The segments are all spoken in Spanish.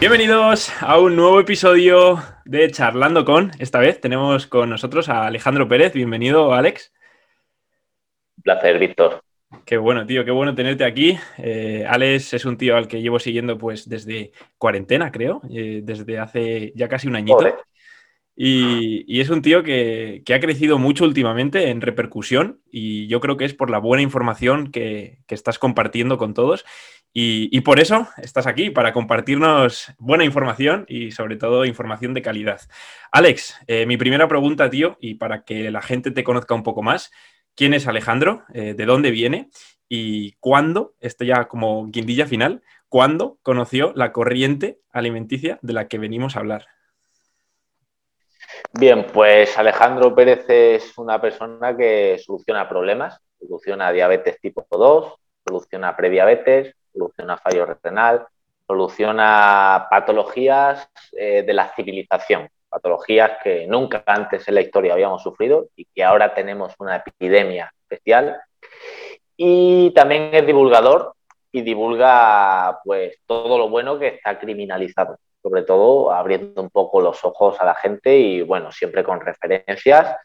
Bienvenidos a un nuevo episodio de Charlando con. Esta vez tenemos con nosotros a Alejandro Pérez. Bienvenido, Alex. Un placer, Víctor. Qué bueno, tío, qué bueno tenerte aquí. Eh, Alex es un tío al que llevo siguiendo pues desde cuarentena, creo, eh, desde hace ya casi un añito. Y, es un tío que, ha crecido mucho últimamente en repercusión y yo creo que es por la buena información que, que estás compartiendo con todos. Y, por eso estás aquí, para compartirnos buena información y sobre todo información de calidad. Alex, eh, mi primera pregunta, tío, y para que la gente te conozca un poco más, ¿quién es Alejandro? Eh, ¿De dónde viene? ¿Y cuándo, esto ya como guindilla final, cuándo conoció la corriente alimenticia de la que venimos a hablar? Bien, pues Alejandro Pérez es una persona que soluciona problemas, soluciona diabetes tipo 2, soluciona prediabetes, soluciona fallo renal, soluciona patologías eh, de la civilización, patologías que nunca antes en la historia habíamos sufrido y que ahora tenemos una epidemia especial. Y también es divulgador y divulga pues todo lo bueno que está criminalizado, sobre todo abriendo un poco los ojos a la gente y bueno, siempre con referencias.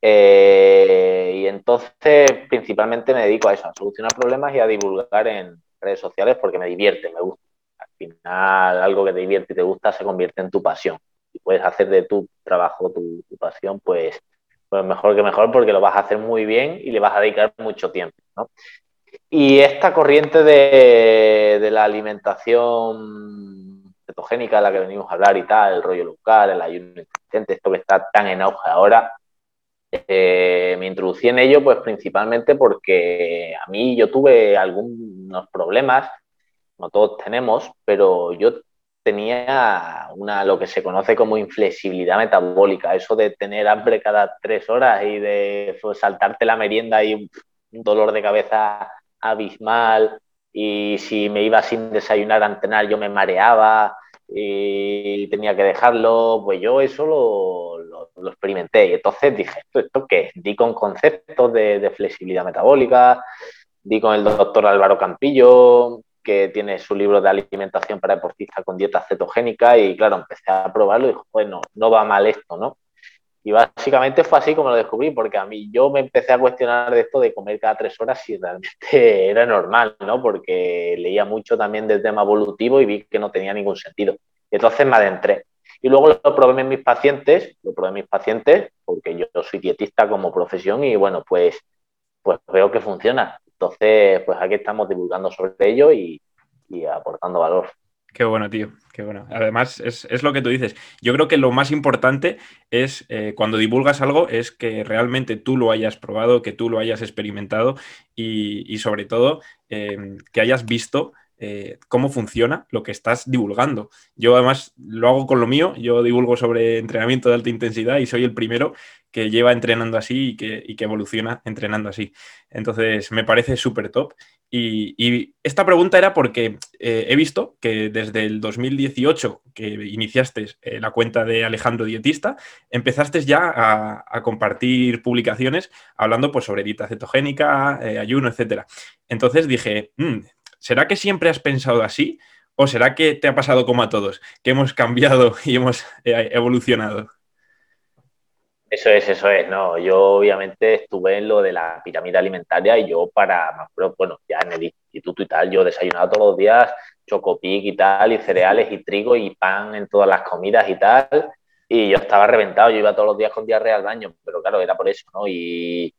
Eh, y entonces principalmente me dedico a eso, a solucionar problemas y a divulgar en, redes sociales porque me divierte, me gusta. Al final, algo que te divierte y te gusta se convierte en tu pasión. Si puedes hacer de tu trabajo tu, pasión, pues, pues mejor que mejor porque lo vas a hacer muy bien y le vas a dedicar mucho tiempo. ¿no? Y esta corriente de, de la alimentación cetogénica de la que venimos a hablar y tal, el rollo local, el ayuno inteligente, esto que está tan en auge ahora, eh, me introducí en ello pues principalmente porque a mí yo tuve algunos problemas, no todos tenemos, pero yo tenía una lo que se conoce como inflexibilidad metabólica, eso de tener hambre cada tres horas y de pues, saltarte la merienda y un, dolor de cabeza abismal y si me iba sin desayunar a entrenar yo me mareaba y tenía que dejarlo, pues yo eso lo, lo, experimenté. Y entonces dije, ¿esto, esto qué Di con conceptos de, flexibilidad metabólica, di con el doctor Álvaro Campillo, que tiene su libro de alimentación para deportistas con dieta cetogénica y claro, empecé a probarlo y dije, bueno, no va mal esto, ¿no? Y básicamente fue así como lo descubrí, porque a mí yo me empecé a cuestionar de esto de comer cada tres horas si realmente era normal, ¿no? Porque leía mucho también del tema evolutivo y vi que no tenía ningún sentido. Entonces me adentré. Y luego lo probé en mis pacientes, lo probé en mis pacientes, porque yo soy dietista como profesión y bueno, pues, pues veo que funciona. Entonces, pues aquí estamos divulgando sobre ello y, aportando valor. Qué bueno, tío, qué bueno. Además, es, lo que tú dices. Yo creo que lo más importante es eh, cuando divulgas algo es que realmente tú lo hayas probado, que tú lo hayas experimentado y, sobre todo eh, que hayas visto eh, cómo funciona lo que estás divulgando. Yo además lo hago con lo mío, yo divulgo sobre entrenamiento de alta intensidad y soy el primero que lleva entrenando así y que, evoluciona entrenando así. Entonces me parece súper top. Y, esta pregunta era porque eh, he visto que desde el 2018 que iniciaste eh, la cuenta de Alejandro Dietista, empezaste ya a, compartir publicaciones hablando pues, sobre dieta cetogénica, ayuno, etc. Entonces dije, mm, ¿será que siempre has pensado así? ¿O será que te ha pasado como a todos, que hemos cambiado y hemos eh, evolucionado? Eso es, eso es, no. Yo obviamente estuve en lo de la pirámide alimentaria y yo para, bueno, ya en el instituto y tal, yo desayunaba todos los días chocopic y tal, y cereales y trigo y pan en todas las comidas y tal, y yo estaba reventado, yo iba todos los días con diarrea al baño, pero claro, era por eso, ¿no? Y,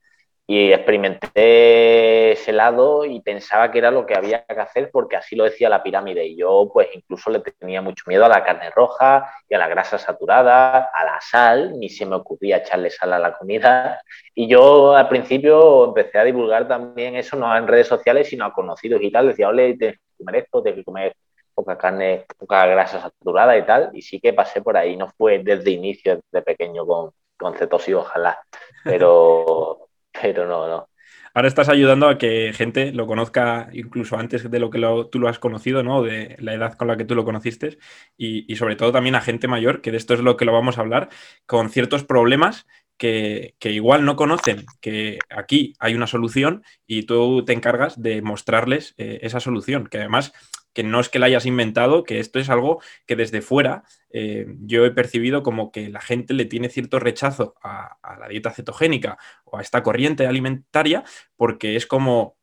y experimenté ese lado y pensaba que era lo que había que hacer porque así lo decía la pirámide. Y yo pues incluso le tenía mucho miedo a la carne roja y a la grasa saturada, a la sal, ni se me ocurría echarle sal a la comida. Y yo al principio empecé a divulgar también eso no en redes sociales sino a conocidos y tal, decía, ole, tienes que comer esto, tienes que comer poca carne, poca grasa saturada y tal y sí que pasé por ahí, no fue desde inicio, desde pequeño con, con cetosis ojalá, pero pero no, no. Ahora estás ayudando a que gente lo conozca incluso antes de lo que tú lo has conocido, ¿no? De la edad con la que tú lo conociste y, sobre todo también a gente mayor, que de esto es lo que lo vamos a hablar, con ciertos problemas que, igual no conocen que aquí hay una solución y tú te encargas de mostrarles eh, esa solución, que además que no es que la hayas inventado, que esto es algo que desde fuera eh, yo he percibido como que la gente le tiene cierto rechazo a, la dieta cetogénica o a esta corriente alimentaria, porque es como,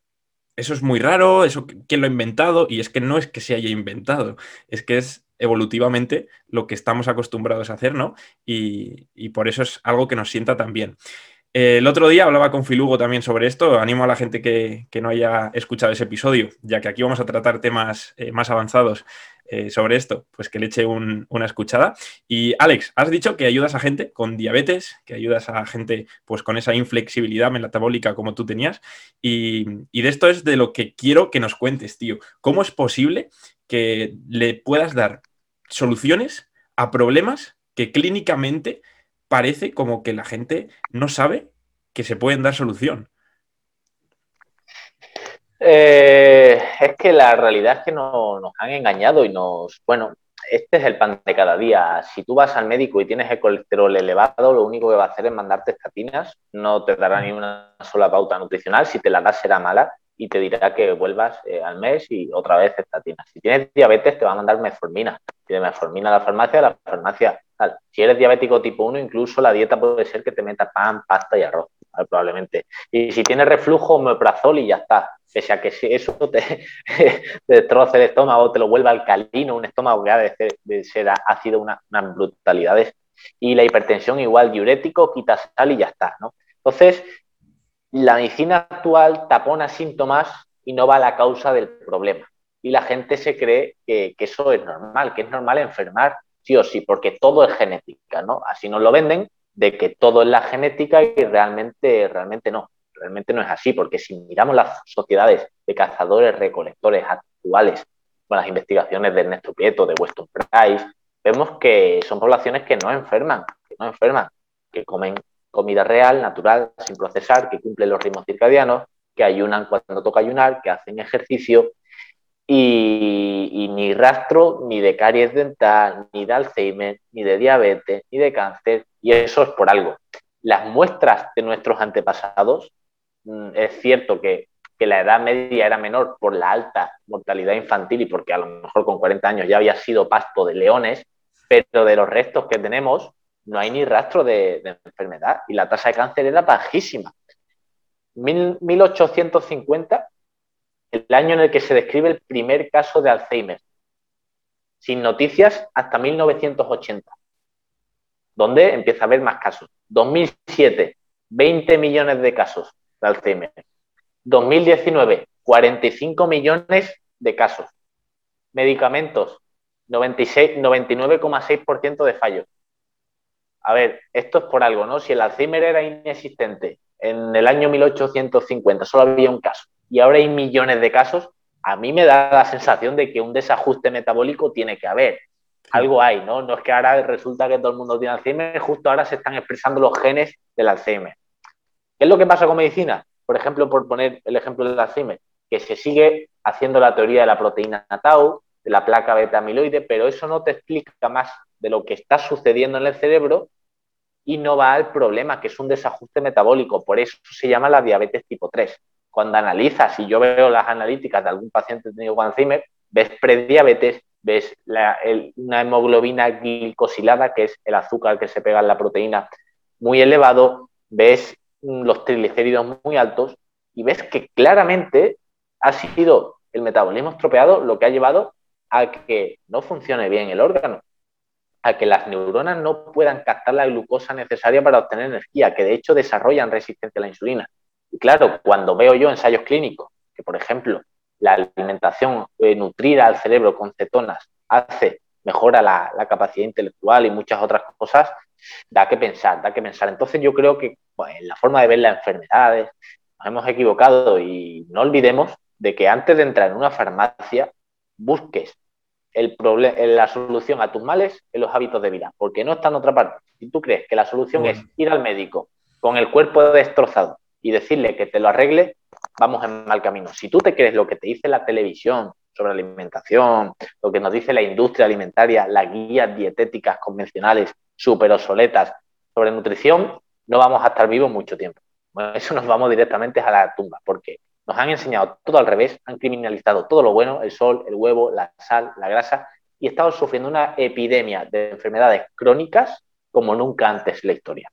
eso es muy raro, eso quién lo ha inventado, y es que no es que se haya inventado, es que es evolutivamente lo que estamos acostumbrados a hacer, ¿no? Y, y por eso es algo que nos sienta tan bien el otro día hablaba con Filugo también sobre esto. Animo a la gente que, no haya escuchado ese episodio, ya que aquí vamos a tratar temas eh, más avanzados eh, sobre esto, pues que le eche una escuchada. Y Alex, has dicho que ayudas a gente con diabetes, que ayudas a gente pues con esa inflexibilidad metabólica como tú tenías. Y de esto es de lo que quiero que nos cuentes, tío. ¿Cómo es posible que le puedas dar soluciones a problemas que clínicamente parece como que la gente no sabe que se pueden dar solución. Eh, es que la realidad es que nos han engañado y nos, bueno, este es el pan de cada día. Si tú vas al médico y tienes el colesterol elevado, lo único que va a hacer es mandarte estatinas, no te dará ni una sola pauta nutricional, si te la das será mala y te dirá que vuelvas eh, al mes y otra vez estatinas. Si tienes diabetes te va a mandar metformina. Tienes metformina a la farmacia, la farmacia si eres diabético tipo 1, incluso la dieta puede ser que te meta pan, pasta y arroz, probablemente. Y si tienes reflujo, omeprazol y ya está. Pese a que eso te, destroce el estómago, te lo vuelva alcalino, un estómago que ha de ser, ácido, unas una brutalidades. Y la hipertensión igual, diurético, quita sal y ya está, ¿no? Entonces, la medicina actual tapona síntomas y no va a la causa del problema. Y la gente se cree que, que eso es normal, que es normal enfermar sí o sí, porque todo es genética, ¿no? Así nos lo venden, de que todo es la genética y realmente, realmente no. Realmente no es así, porque si miramos las sociedades de cazadores recolectores actuales, con las investigaciones de Ernesto Prieto, de Weston Price, vemos que son poblaciones que no enferman, que no enferman, que comen comida real, natural, sin procesar, que cumplen los ritmos circadianos, que ayunan cuando toca ayunar, que hacen ejercicio y, ni rastro ni de caries dental, ni de Alzheimer, ni de diabetes, ni de cáncer, y eso es por algo. Las muestras de nuestros antepasados, mm, es cierto que, que la edad media era menor por la alta mortalidad infantil y porque a lo mejor con 40 años ya había sido pasto de leones, pero de los restos que tenemos no hay ni rastro de, enfermedad y la tasa de cáncer era bajísima. 1850 el año en el que se describe el primer caso de Alzheimer, sin noticias hasta 1980, donde empieza a haber más casos. 2007, 20 millones de casos de Alzheimer. 2019, 45 millones de casos. Medicamentos, 99,6% de fallos. A ver, esto es por algo, ¿no? Si el Alzheimer era inexistente en el año 1850, solo había un caso y ahora hay millones de casos, a mí me da la sensación de que un desajuste metabólico tiene que haber. Algo hay, ¿no? No es que ahora resulta que todo el mundo tiene Alzheimer, justo ahora se están expresando los genes del Alzheimer. ¿Qué es lo que pasa con medicina? Por ejemplo, por poner el ejemplo del Alzheimer, que se sigue haciendo la teoría de la proteína tau, de la placa beta amiloide, pero eso no te explica más de lo que está sucediendo en el cerebro y no va al problema, que es un desajuste metabólico. Por eso se llama la diabetes tipo 3 cuando analizas, si yo veo las analíticas de algún paciente tenido con Alzheimer, ves prediabetes, ves una hemoglobina glicosilada, que es el azúcar que se pega en la proteína, muy elevado, ves los triglicéridos muy altos y ves que claramente ha sido el metabolismo estropeado lo que ha llevado a que no funcione bien el órgano, que las neuronas no puedan captar la glucosa necesaria para obtener energía, que de hecho desarrollan resistencia a la insulina. Y claro, cuando veo yo ensayos clínicos, que por ejemplo la alimentación eh, nutrida al cerebro con cetonas hace, mejora la, capacidad intelectual y muchas otras cosas, da que pensar, da que pensar. Entonces yo creo que pues, en la forma de ver las enfermedades nos hemos equivocado y no olvidemos de que antes de entrar en una farmacia busques el la solución a tus males en los hábitos de vida, porque no está en otra parte. Si tú crees que la solución es ir al médico con el cuerpo destrozado y decirle que te lo arregle, vamos en mal camino. Si tú te crees lo que te dice la televisión sobre alimentación, lo que nos dice la industria alimentaria, las guías dietéticas convencionales súper obsoletas sobre nutrición, no vamos a estar vivos mucho tiempo. eso nos vamos directamente a la tumba, porque nos han enseñado todo al revés, han criminalizado todo lo bueno, el sol, el huevo, la sal, la grasa, y estamos sufriendo una epidemia de enfermedades crónicas como nunca antes en la historia.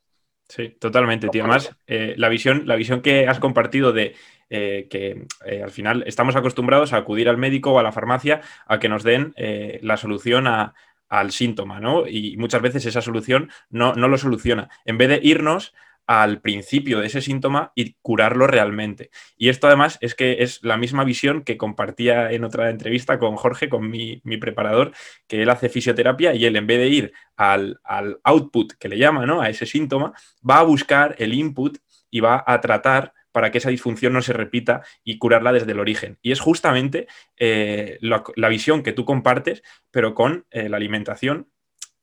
Sí, totalmente, tío. Además, eh, la, visión, la visión que has compartido de eh, que eh, al final estamos acostumbrados a acudir al médico o a la farmacia a que nos den la solución al síntoma, ¿no? Y muchas veces esa solución no, no lo soluciona. En vez de irnos al principio de ese síntoma y curarlo realmente. Y esto además es que es la misma visión que compartía en otra entrevista con Jorge, con mi, preparador, que él hace fisioterapia y él en vez de ir al, output que le llama, ¿no? A ese síntoma, va a buscar el input y va a tratar para que esa disfunción no se repita y curarla desde el origen. Y es justamente eh, la, visión que tú compartes, pero con eh, la alimentación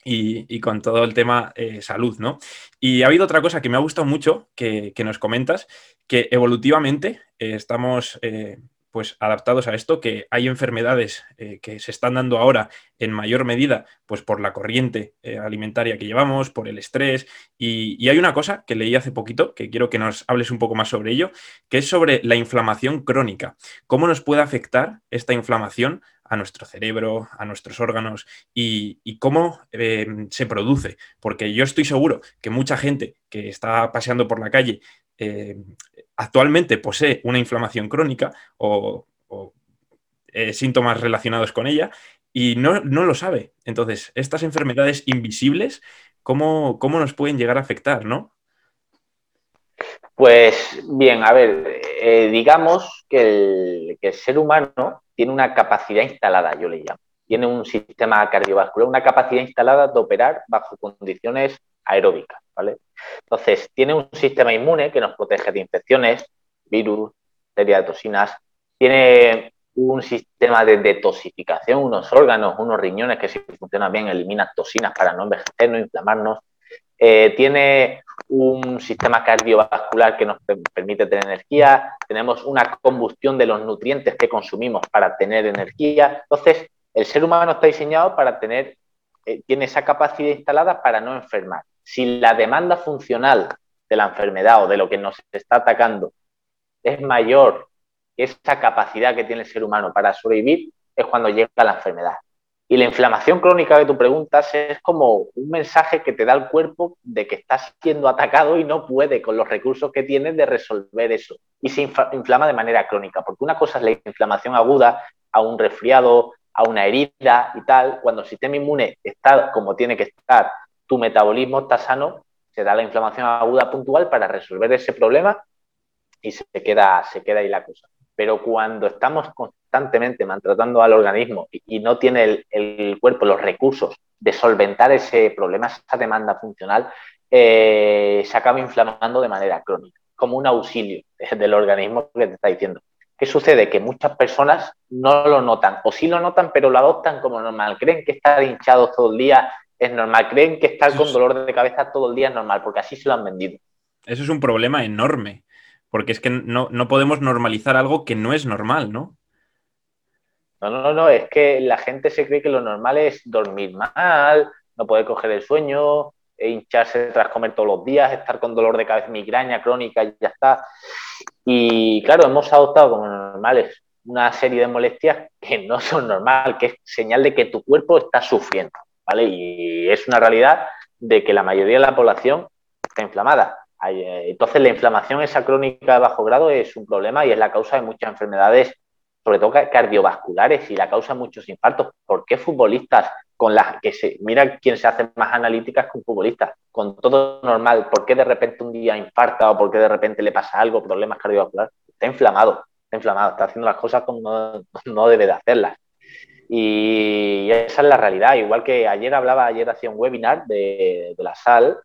y, con todo el tema eh, salud, ¿no? Y ha habido otra cosa que me ha gustado mucho que, nos comentas, que evolutivamente eh, estamos eh, pues adaptados a esto, que hay enfermedades que se están dando ahora en mayor medida pues por la corriente alimentaria que llevamos, por el estrés, y, y hay una cosa que leí hace poquito, que quiero que nos hables un poco más sobre ello, que es sobre la inflamación crónica. ¿Cómo nos puede afectar esta inflamación a nuestro cerebro, a nuestros órganos y, cómo eh, se produce. Porque yo estoy seguro que mucha gente que está paseando por la calle eh, actualmente posee una inflamación crónica o, eh, síntomas relacionados con ella y no, lo sabe. Entonces, estas enfermedades invisibles, ¿cómo, cómo nos pueden llegar a afectar, no? Pues bien, a ver, digamos que el, ser humano tiene una capacidad instalada, yo le llamo. Tiene un sistema cardiovascular, una capacidad instalada de operar bajo condiciones aeróbicas, ¿vale? Entonces, tiene un sistema inmune que nos protege de infecciones, virus, bacterias, toxinas. Tiene un sistema de detoxificación, unos órganos, unos riñones que si funcionan bien eliminan toxinas para no envejecer, no inflamarnos. Eh, tiene un sistema cardiovascular que nos permite tener energía, tenemos una combustión de los nutrientes que consumimos para tener energía. Entonces, el ser humano está diseñado para tener, eh, tiene esa capacidad instalada para no enfermar. Si la demanda funcional de la enfermedad o de lo que nos está atacando es mayor que esa capacidad que tiene el ser humano para sobrevivir, es cuando llega la enfermedad. Y la inflamación crónica que tú preguntas es como un mensaje que te da el cuerpo de que estás siendo atacado y no puede con los recursos que tienes de resolver eso. Y se inflama de manera crónica, porque una cosa es la inflamación aguda a un resfriado, a una herida y tal. Cuando el sistema inmune está como tiene que estar, tu metabolismo está sano, se da la inflamación aguda puntual para resolver ese problema y se queda, se queda ahí la cosa. Pero cuando estamos constantemente maltratando al organismo y, no tiene el, cuerpo los recursos de solventar ese problema, esa demanda funcional, eh, se acaba inflamando de manera crónica, como un auxilio del organismo que te está diciendo. ¿Qué sucede? Que muchas personas no lo notan, o sí lo notan, pero lo adoptan como normal. Creen que estar hinchados todo el día es normal, creen que estar con dolor de cabeza todo el día es normal, porque así se lo han vendido. Eso es un problema enorme, porque es que no, no podemos normalizar algo que no es normal, ¿no? No, no, no, es que la gente se cree que lo normal es dormir mal, no poder coger el sueño, e hincharse tras comer todos los días, estar con dolor de cabeza, migraña crónica y ya está. Y claro, hemos adoptado como normales una serie de molestias que no son normales, que es señal de que tu cuerpo está sufriendo, Y es una realidad de que la mayoría de la población está inflamada. Eh, entonces, la inflamación esa crónica de bajo grado es un problema y es la causa de muchas enfermedades sobre todo cardiovasculares y la causa muchos infartos. ¿Por qué futbolistas con las que se mira quién se hace más analíticas con futbolistas, con todo normal, por qué de repente un día infarta o por qué de repente le pasa algo, problemas cardiovasculares? Está inflamado, está inflamado, está haciendo las cosas como no, debe de hacerlas. Y esa es la realidad. Igual que ayer hablaba, ayer hacía un webinar de, de la sal,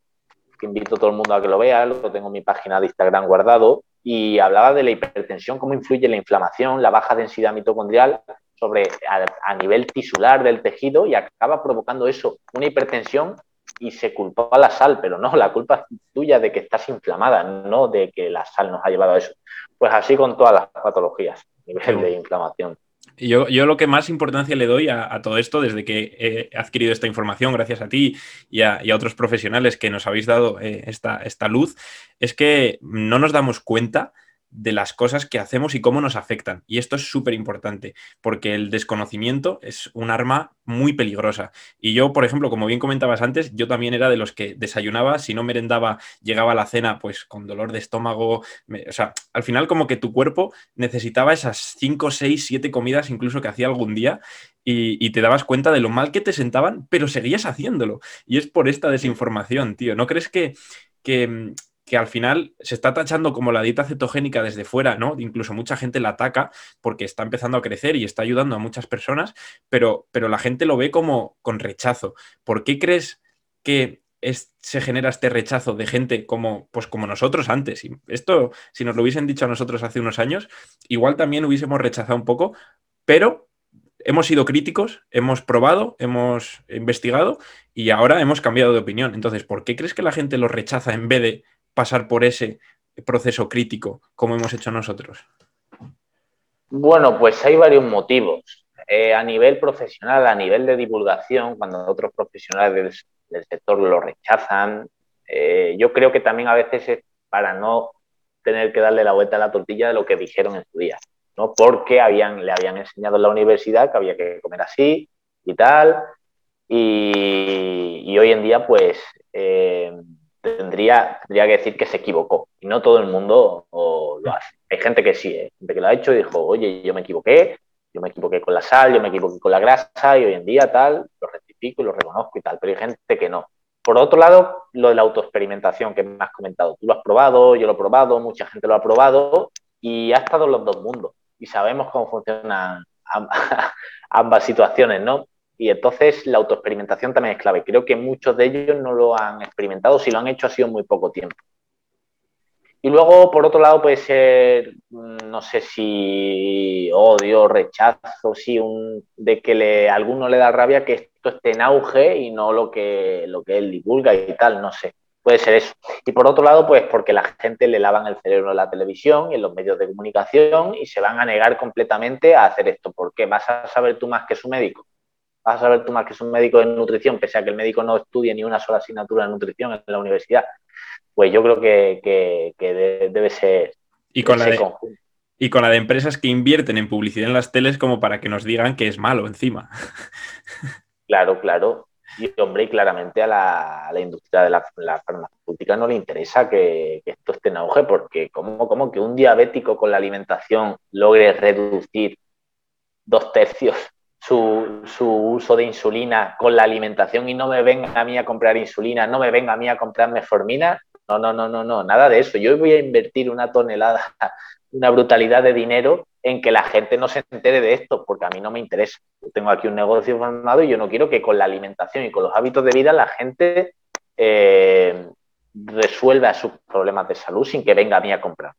que invito a todo el mundo a que lo vea, lo tengo en mi página de Instagram guardado, y hablaba de la hipertensión, cómo influye la inflamación, la baja densidad mitocondrial sobre a, nivel tisular del tejido y acaba provocando eso, una hipertensión y se culpó a la sal, pero no, la culpa es tuya de que estás inflamada, no de que la sal nos ha llevado a eso. Pues así con todas las patologías, nivel de inflamación. Yo, yo, lo que más importancia le doy a, todo esto, desde que he adquirido esta información, gracias a ti y a, otros profesionales que nos habéis dado eh, esta, esta, luz, es que no nos damos cuenta de las cosas que hacemos y cómo nos afectan. Y esto es súper importante, porque el desconocimiento es un arma muy peligrosa. Y yo, por ejemplo, como bien comentabas antes, yo también era de los que desayunaba, si no merendaba, llegaba a la cena pues con dolor de estómago. o sea, al final como que tu cuerpo necesitaba esas 5, 6, 7 comidas incluso que hacía algún día y, te dabas cuenta de lo mal que te sentaban, pero seguías haciéndolo. Y es por esta desinformación, tío. ¿No crees que, que, que al final se está tachando como la dieta cetogénica desde fuera, ¿no? Incluso mucha gente la ataca porque está empezando a crecer y está ayudando a muchas personas, pero, pero la gente lo ve como con rechazo. ¿Por qué crees que se genera este rechazo de gente como, pues como nosotros antes? Y esto, si nos lo hubiesen dicho a nosotros hace unos años, igual también hubiésemos rechazado un poco, pero hemos sido críticos, hemos probado, hemos investigado y ahora hemos cambiado de opinión. Entonces, ¿por qué crees que la gente lo rechaza en vez de pasar por ese proceso crítico como hemos hecho nosotros? Bueno, pues hay varios motivos. Eh, a nivel profesional, a nivel de divulgación, cuando otros profesionales del, sector lo rechazan, eh, yo creo que también a veces es para no tener que darle la vuelta a la tortilla de lo que dijeron en su día, ¿no? Porque habían, le habían enseñado en la universidad que había que comer así y tal, y, hoy en día, pues, eh, tendría, tendría que decir que se equivocó. Y no todo el mundo lo hace. Hay gente que sí, ¿eh? gente que lo ha hecho y dijo, oye, yo me equivoqué, yo me equivoqué con la sal, yo me equivoqué con la grasa y hoy en día tal, lo rectifico y lo reconozco y tal, pero hay gente que no. Por otro lado, lo de la autoexperimentación que me has comentado. Tú lo has probado, yo lo he probado, mucha gente lo ha probado y ha estado en los dos mundos y sabemos cómo funcionan ambas situaciones, ¿no? Y entonces la autoexperimentación también es clave. Creo que muchos de ellos no lo han experimentado, si lo han hecho ha sido muy poco tiempo. Y luego, por otro lado, puede ser, mm, no sé si odio, rechazo, sí, un, de que le, a alguno le da rabia que esto esté en auge y no lo que, lo que él divulga y tal, no sé. Puede ser eso. Y por otro lado, pues porque la gente le lavan el cerebro en la televisión y en los medios de comunicación y se van a negar completamente a hacer esto. ¿Por qué? ¿Vas a saber tú más que su médico? Vas a saber tú más que es un médico de nutrición, pese a que el médico no estudie ni una sola asignatura de nutrición en la universidad, pues yo creo que, debe ser. Y con, la de, y con la de empresas que invierten en publicidad en las teles como para que nos digan que es malo encima. Claro, claro. Y hombre, claramente a la, industria de la, farmacéutica no le interesa que, esto esté en auge, porque como, como que un diabético con la alimentación logre reducir dos tercios su, uso de insulina con la alimentación y no me venga a mí a comprar insulina, no me venga a mí a comprar metformina. No, no, no, no, no, nada de eso. Yo voy a invertir una tonelada, una brutalidad de dinero en que la gente no se entere de esto, porque a mí no me interesa. Yo tengo aquí un negocio formado y yo no quiero que con la alimentación y con los hábitos de vida la gente eh, resuelva sus problemas de salud sin que venga a mí a comprar.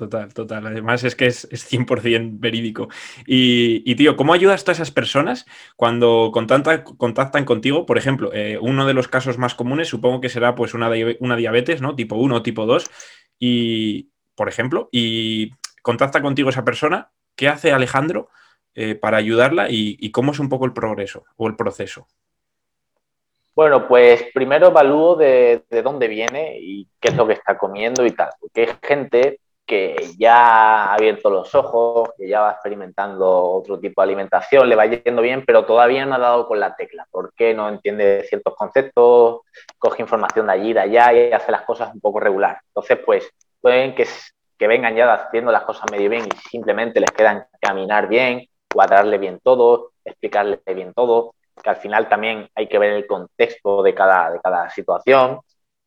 Total, total. Además es que es, 100% verídico. Y, tío, ¿cómo ayudas a esas personas cuando contactan, contigo? Por ejemplo, eh, uno de los casos más comunes supongo que será pues una, una diabetes, ¿no? Tipo 1 o tipo 2. Y, por ejemplo, y contacta contigo esa persona. ¿Qué hace Alejandro eh, para ayudarla y, cómo es un poco el progreso o el proceso? Bueno, pues primero evalúo de, de, dónde viene y qué es lo que está comiendo y tal. Porque hay gente que ya ha abierto los ojos, que ya va experimentando otro tipo de alimentación, le va yendo bien, pero todavía no ha dado con la tecla. ¿Por qué no entiende ciertos conceptos? Coge información de allí, de allá y hace las cosas un poco regular. Entonces, pues pueden que, que vengan ya haciendo las cosas medio bien y simplemente les quedan caminar bien, cuadrarle bien todo, explicarle bien todo, que al final también hay que ver el contexto de cada, de cada situación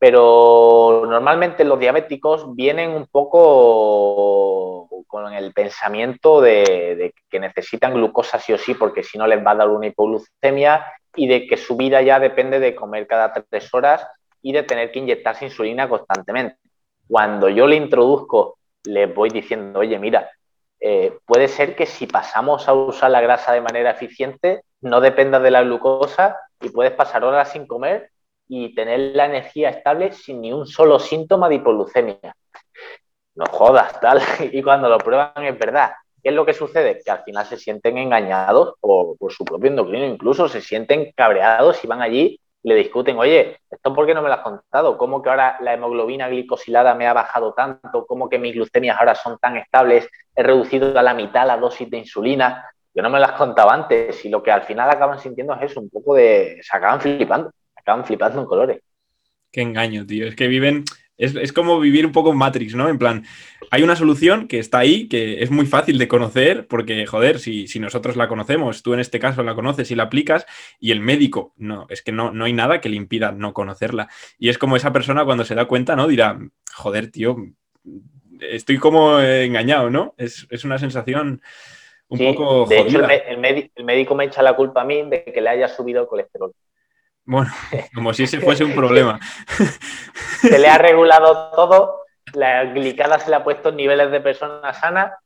pero normalmente los diabéticos vienen un poco con el pensamiento de, que necesitan glucosa sí o sí, porque si no les va a dar una hipoglucemia y de que su vida ya depende de comer cada tres horas y de tener que inyectarse insulina constantemente. Cuando yo le introduzco, le voy diciendo, oye, mira, eh, puede ser que si pasamos a usar la grasa de manera eficiente, no dependa de la glucosa y puedes pasar horas sin comer y tener la energía estable sin ni un solo síntoma de hipoglucemia. No jodas, tal. Y cuando lo prueban es verdad. ¿Qué es lo que sucede? Que al final se sienten engañados por, su propio endocrino, incluso se sienten cabreados y van allí le discuten, oye, ¿esto por qué no me lo has contado? ¿Cómo que ahora la hemoglobina glicosilada me ha bajado tanto? ¿Cómo que mis glucemias ahora son tan estables? He reducido a la mitad la dosis de insulina. Yo no me las contaba antes y lo que al final acaban sintiendo es eso, un poco de... se acaban flipando, acaban flipando en colores. Qué engaño, tío. Es que viven es, como vivir un poco en Matrix, ¿no? En plan, hay una solución que está ahí, que es muy fácil de conocer, porque, joder, si, si, nosotros la conocemos, tú en este caso la conoces y la aplicas, y el médico, no, es que no, no hay nada que le impida no conocerla. Y es como esa persona cuando se da cuenta, ¿no? Dirá, joder, tío, estoy como engañado, ¿no? Es, una sensación un poco... De hecho, el, el médico me echa la culpa a mí de que le haya subido el colesterol. Bueno, como si ese fuese un problema. Se le ha regulado todo, la glicada se le ha puesto en niveles de persona sana,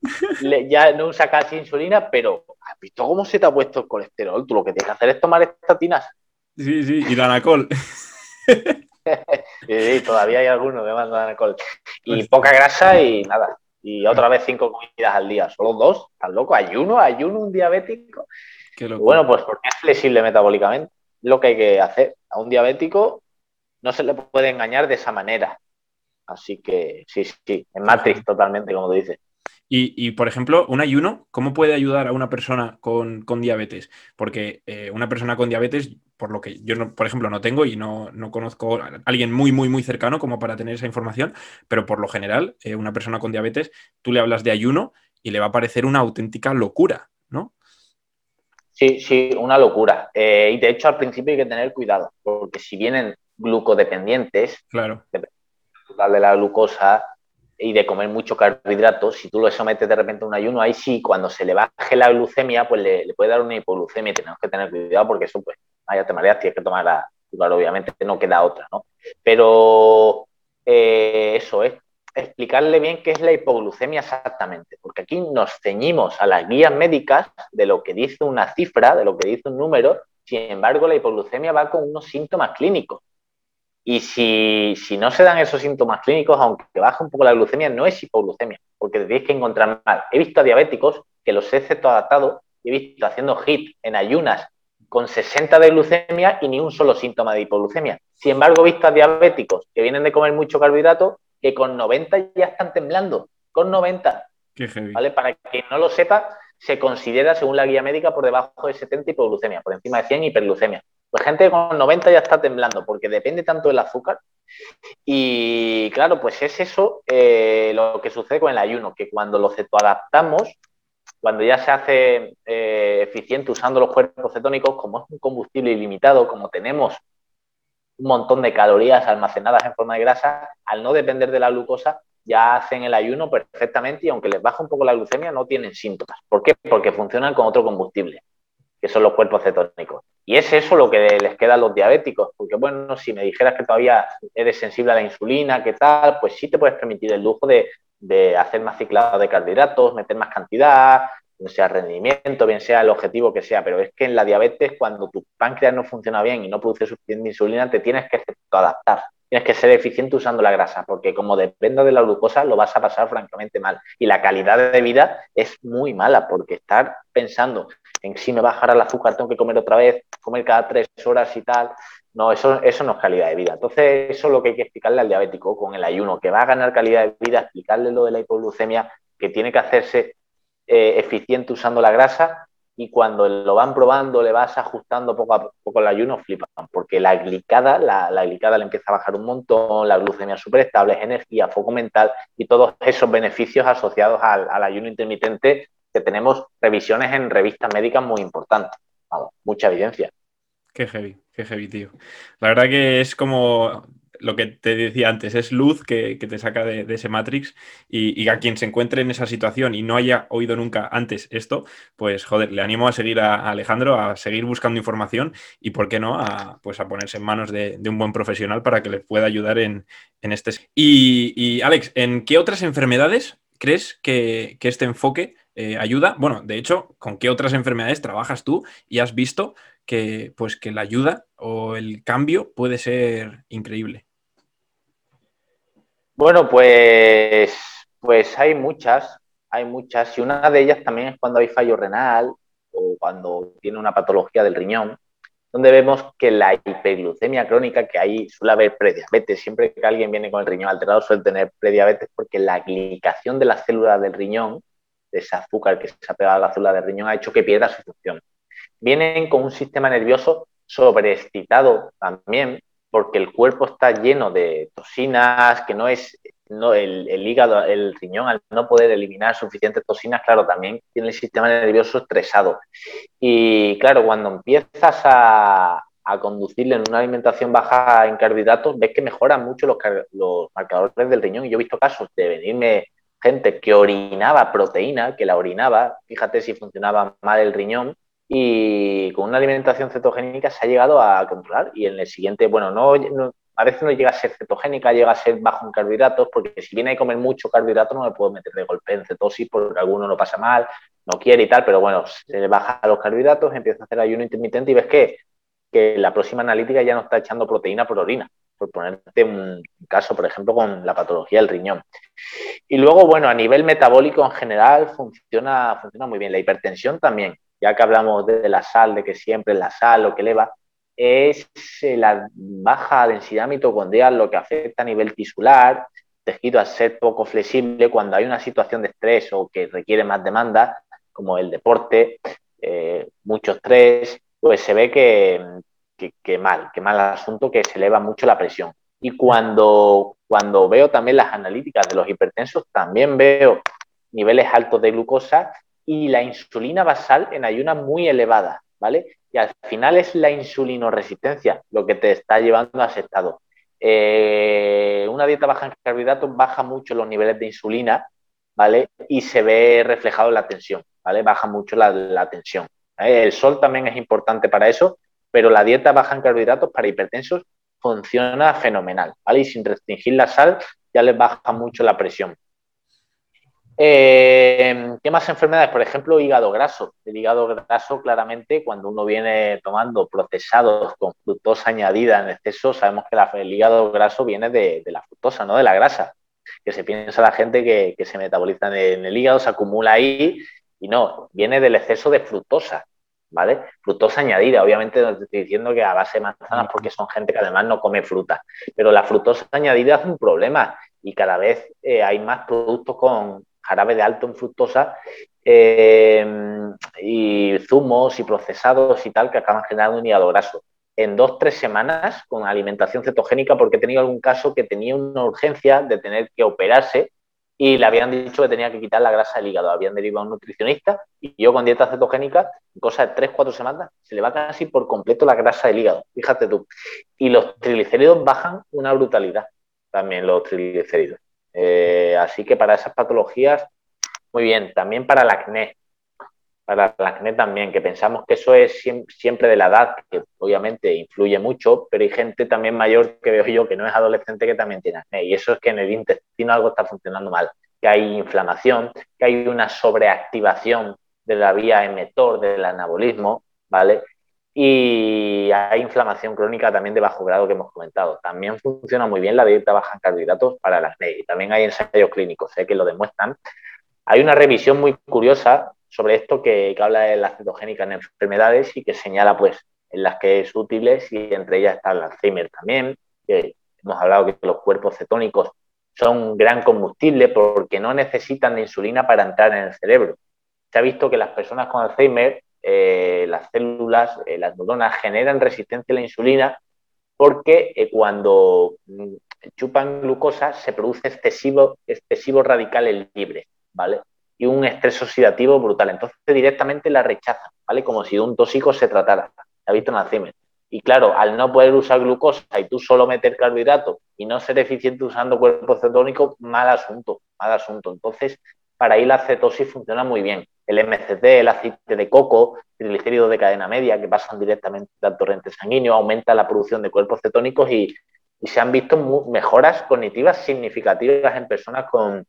ya no usa casi insulina, pero ¿has visto cómo se te ha puesto el colesterol? Tú lo que tienes que hacer es tomar estatinas. Sí, sí, y danacol. sí, todavía hay alguno que manda danacol. Y pues poca grasa y nada. Y otra vez cinco comidas al día, solo dos, ¿estás loco? ¿Ayuno? ¿Ayuno un diabético? bueno, pues porque es flexible metabólicamente lo que hay que hacer. A un diabético no se le puede engañar de esa manera. Así que sí, sí, en Matrix totalmente, como tú dices. Y, por ejemplo, un ayuno, ¿cómo puede ayudar a una persona con, diabetes? Porque eh, una persona con diabetes, por lo que yo, no, por ejemplo, no tengo y no, conozco a alguien muy, muy, muy cercano como para tener esa información, pero por lo general, eh, una persona con diabetes, tú le hablas de ayuno y le va a parecer una auténtica locura, ¿no? Sí, sí, una locura. Eh, y de hecho al principio hay que tener cuidado, porque si vienen glucodependientes, claro. de la glucosa y de comer mucho carbohidratos, si tú lo sometes de repente a un ayuno, ahí sí, cuando se le baje la glucemia, pues le, puede dar una hipoglucemia y tenemos que tener cuidado porque eso, pues, vaya, te mareas, tienes que tomar la, obviamente no queda otra, ¿no? Pero eh, eso es, explicarle bien qué es la hipoglucemia exactamente, porque aquí nos ceñimos a las guías médicas de lo que dice una cifra, de lo que dice un número, sin embargo la hipoglucemia va con unos síntomas clínicos. Y si, no se dan esos síntomas clínicos, aunque baje un poco la glucemia, no es hipoglucemia, porque tenéis que encontrar mal. He visto a diabéticos que los he cetoadaptado, he visto haciendo HIT en ayunas con 60 de glucemia y ni un solo síntoma de hipoglucemia. Sin embargo, he visto a diabéticos que vienen de comer mucho carbohidrato que con 90 ya están temblando, con 90. ¿vale? Para quien no lo sepa, se considera, según la guía médica, por debajo de 70 hipoglucemia, por encima de 100 hiperglucemia. Pues gente con 90 ya está temblando, porque depende tanto del azúcar. Y claro, pues es eso eh, lo que sucede con el ayuno, que cuando lo cetoadaptamos, cuando ya se hace eh, eficiente usando los cuerpos cetónicos, como es un combustible ilimitado, como tenemos un montón de calorías almacenadas en forma de grasa, al no depender de la glucosa, ya hacen el ayuno perfectamente y aunque les baja un poco la glucemia, no tienen síntomas. ¿Por qué? Porque funcionan con otro combustible, que son los cuerpos cetónicos. Y es eso lo que les queda a los diabéticos, porque bueno, si me dijeras que todavía eres sensible a la insulina, ¿qué tal? Pues sí te puedes permitir el lujo de, de hacer más ciclado de carbohidratos, meter más cantidad, bien sea rendimiento, bien sea el objetivo que sea, pero es que en la diabetes, cuando tu páncreas no funciona bien y no produce suficiente insulina, te tienes que adaptar. Tienes que ser eficiente usando la grasa, porque como dependa de la glucosa, lo vas a pasar francamente mal. Y la calidad de vida es muy mala, porque estar pensando en si me bajará el azúcar, tengo que comer otra vez, comer cada tres horas y tal, no, eso, eso no es calidad de vida. Entonces, eso es lo que hay que explicarle al diabético con el ayuno, que va a ganar calidad de vida, explicarle lo de la hipoglucemia, que tiene que hacerse eh, eficiente usando la grasa y cuando lo van probando, le vas ajustando poco a poco el ayuno, flipan, porque la glicada, la, glicada le empieza a bajar un montón, la glucemia súper estable, energía, foco mental y todos esos beneficios asociados al, ayuno intermitente que tenemos revisiones en revistas médicas muy importantes. mucha evidencia. Qué heavy, qué heavy, tío. La verdad que es como lo que te decía antes, es luz que, te saca de, ese Matrix y, a quien se encuentre en esa situación y no haya oído nunca antes esto, pues joder, le animo a seguir a, Alejandro, a seguir buscando información y, ¿por qué no?, a, pues a ponerse en manos de, un buen profesional para que les pueda ayudar en, este. Y, Alex, ¿en qué otras enfermedades crees que, este enfoque eh, ayuda? Bueno, de hecho, ¿con qué otras enfermedades trabajas tú y has visto que, pues, que la ayuda o el cambio puede ser increíble? Bueno, pues, pues hay muchas, hay muchas, y una de ellas también es cuando hay fallo renal o cuando tiene una patología del riñón. donde vemos que la hiperglucemia crónica, que ahí suele haber prediabetes, siempre que alguien viene con el riñón alterado suele tener prediabetes porque la glicación de las células del riñón, de ese azúcar que se ha pegado a la célula del riñón, ha hecho que pierda su función. Vienen con un sistema nervioso sobreexcitado también, porque el cuerpo está lleno de toxinas, que no es no, el, hígado, el riñón, al no poder eliminar suficientes toxinas, claro, también tiene el sistema nervioso estresado. Y claro, cuando empiezas a, a conducirle en una alimentación baja en carbohidratos, ves que mejoran mucho los, los marcadores del riñón. Y yo he visto casos de venirme gente que orinaba proteína, que la orinaba, fíjate si funcionaba mal el riñón, y con una alimentación cetogénica se ha llegado a controlar y en el siguiente, bueno, no, a veces no llega a ser cetogénica, llega a ser bajo en carbohidratos, porque si viene a comer mucho carbohidrato no me puedo meter de golpe en cetosis porque alguno no pasa mal, no quiere y tal, pero bueno, se le baja los carbohidratos, empieza a hacer ayuno intermitente y ves que, que la próxima analítica ya no está echando proteína por orina, por ponerte un caso, por ejemplo, con la patología del riñón. Y luego, bueno, a nivel metabólico en general funciona, funciona muy bien. La hipertensión también ya que hablamos de la sal, de que siempre la sal lo que eleva, es eh, la baja densidad mitocondrial lo que afecta a nivel tisular, tejido a ser poco flexible cuando hay una situación de estrés o que requiere más demanda, como el deporte, eh, mucho estrés, pues se ve que, que, mal, que mal asunto, que se eleva mucho la presión. Y cuando, cuando veo también las analíticas de los hipertensos, también veo niveles altos de glucosa y la insulina basal en ayunas muy elevadas, ¿vale? Y al final es la insulinoresistencia lo que te está llevando a ese estado. Eh, una dieta baja en carbohidratos baja mucho los niveles de insulina, ¿vale? Y se ve reflejado en la tensión, ¿vale? Baja mucho la, tensión. El sol también es importante para eso, pero la dieta baja en carbohidratos para hipertensos funciona fenomenal, ¿vale? Y sin restringir la sal ya les baja mucho la presión. Eh, ¿Qué más enfermedades? Por ejemplo, hígado graso. El hígado graso, claramente, cuando uno viene tomando procesados con fructosa añadida en exceso, sabemos que el hígado graso viene de, la fructosa, no de la grasa. Que se piensa la gente que, se metaboliza en el hígado, se acumula ahí, y no, viene del exceso de fructosa. ¿Vale? Fructosa añadida, obviamente no estoy diciendo que a base de manzanas porque son gente que además no come fruta, pero la fructosa añadida es un problema y cada vez eh, hay más productos con, jarabe de alto en fructosa eh, y zumos y procesados y tal que acaban generando un hígado graso. En dos, tres semanas con alimentación cetogénica, porque he tenido algún caso que tenía una urgencia de tener que operarse y le habían dicho que tenía que quitar la grasa del hígado. Habían derivado a un nutricionista y yo con dieta cetogénica, en cosa de tres, cuatro semanas, se le va casi por completo la grasa del hígado. Fíjate tú. Y los triglicéridos bajan una brutalidad, también los triglicéridos. Eh, así que para esas patologías, muy bien. También para el acné. Para el acné también, que pensamos que eso es siempre de la edad, que obviamente influye mucho, pero hay gente también mayor que veo yo que no es adolescente que también tiene acné. Y eso es que en el intestino algo está funcionando mal, que hay inflamación, que hay una sobreactivación de la vía emetor del anabolismo, ¿vale? Y hay inflamación crónica también de bajo grado que hemos comentado. También funciona muy bien la dieta baja en carbohidratos para el acné. Y también hay ensayos clínicos sé que lo demuestran. Hay una revisión muy curiosa sobre esto que, habla de la cetogénica en enfermedades y que señala pues en las que es útil y entre ellas está el Alzheimer también, que hemos hablado que los cuerpos cetónicos son gran combustible porque no necesitan de insulina para entrar en el cerebro. Se ha visto que las personas con Alzheimer eh, las células, eh, las neuronas generan resistencia a la insulina porque eh, cuando mm, chupan glucosa se produce excesivo, excesivo radical libre, ¿vale? Y un estrés oxidativo brutal. Entonces directamente la rechazan, ¿vale? Como si de un tóxico se tratara. Ha visto en Alzheimer. Y claro, al no poder usar glucosa y tú solo meter carbohidratos y no ser eficiente usando cuerpo cetónico, mal asunto, mal asunto. Entonces, para ahí la cetosis funciona muy bien el MCT, el aceite de coco, triglicéridos de cadena media que pasan directamente al torrente sanguíneo, aumenta la producción de cuerpos cetónicos y, se han visto mejoras cognitivas significativas en personas con,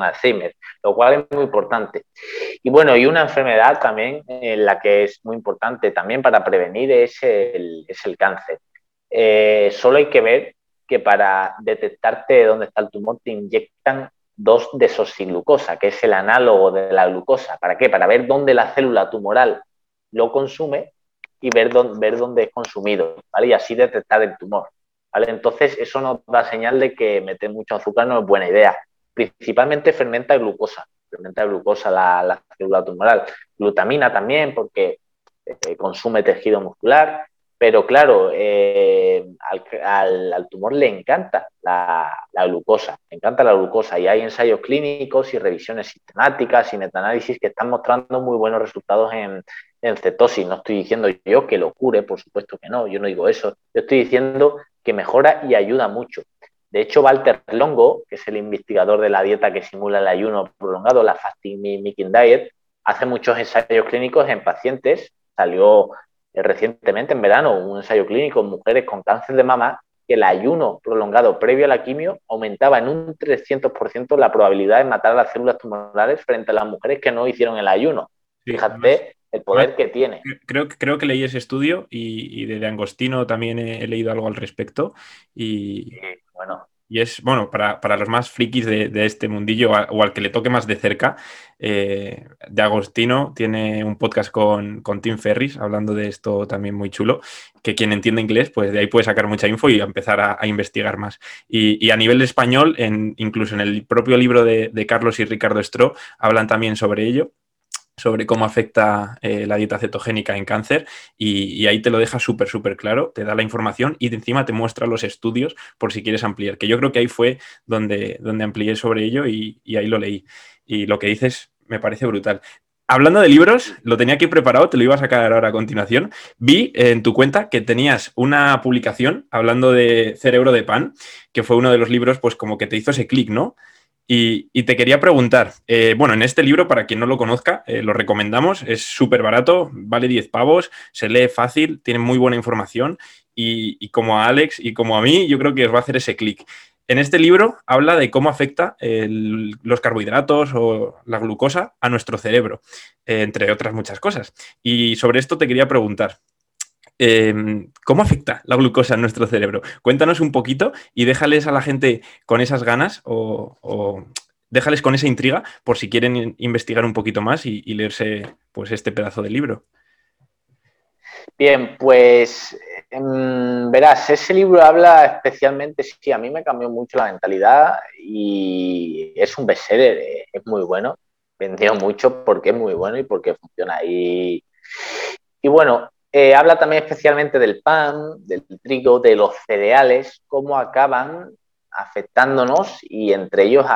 Alzheimer, lo cual es muy importante. Y bueno, y una enfermedad también en la que es muy importante también para prevenir es el, cáncer. Eh, solo hay que ver que para detectarte dónde está el tumor te inyectan 2-desoxiglucosa, que es el análogo de la glucosa. ¿Para qué? Para ver dónde la célula tumoral lo consume y ver dónde, ver dónde es consumido, ¿vale? Y así detectar el tumor, ¿vale? Entonces, eso nos da señal de que meter mucho azúcar no es buena idea. Principalmente fermenta glucosa, fermenta glucosa la, célula tumoral. Glutamina también, porque eh, consume tejido muscular pero claro, eh, al, tumor le encanta la, glucosa, le encanta la glucosa y hay ensayos clínicos y revisiones sistemáticas y metaanálisis que están mostrando muy buenos resultados en, en cetosis. No estoy diciendo yo que lo cure, por supuesto que no, yo no digo eso. Yo estoy diciendo que mejora y ayuda mucho. De hecho, Walter Longo, que es el investigador de la dieta que simula el ayuno prolongado, la Fasting Mimicking Diet, hace muchos ensayos clínicos en pacientes. Salió recientemente, en verano, un ensayo clínico en mujeres con cáncer de mama, que el ayuno prolongado previo a la quimio aumentaba en un 300% la probabilidad de matar a las células tumorales frente a las mujeres que no hicieron el ayuno. Fíjate el poder que tiene. Creo, creo que leí ese estudio y, de, Angostino también he, leído algo al respecto. Y, bueno. Y es, bueno, para, los más frikis de, este mundillo o al que le toque más de cerca, eh, de Agostino tiene un podcast con, Tim Ferris hablando de esto también muy chulo, que quien entiende inglés, pues de ahí puede sacar mucha info y empezar a, investigar más. Y, a nivel español, incluso en el propio libro de, Carlos y Ricardo Estro, hablan también sobre ello sobre cómo afecta eh, la dieta cetogénica en cáncer y, ahí te lo deja súper, súper claro, te da la información y de encima te muestra los estudios por si quieres ampliar, que yo creo que ahí fue donde, donde amplié sobre ello y, ahí lo leí. Y lo que dices me parece brutal. Hablando de libros, lo tenía aquí preparado, te lo iba a sacar ahora a continuación. Vi en tu cuenta que tenías una publicación hablando de Cerebro de Pan, que fue uno de los libros, pues como que te hizo ese clic, ¿no? Y, te quería preguntar, eh, bueno, en este libro, para quien no lo conozca, eh, lo recomendamos, es súper barato, vale 10 pavos, se lee fácil, tiene muy buena información y, como a Alex y como a mí, yo creo que os va a hacer ese clic. En este libro habla de cómo afecta los carbohidratos o la glucosa a nuestro cerebro, eh, entre otras muchas cosas. Y sobre esto te quería preguntar, Em, ¿Cómo afecta la glucosa en nuestro cerebro? Cuéntanos un poquito y déjales a la gente con esas ganas o, déjales con esa intriga por si quieren investigar un poquito más y, leerse pues, este pedazo de libro. Bien, pues em, verás, ese libro habla especialmente, sí, a mí me cambió mucho la mentalidad y es un bestseller, eh, es muy bueno, vendió mucho porque es muy bueno y porque funciona. Y, y bueno, eh, habla también especialmente del pan, del trigo, de los cereales, cómo acaban afectándonos y entre ellos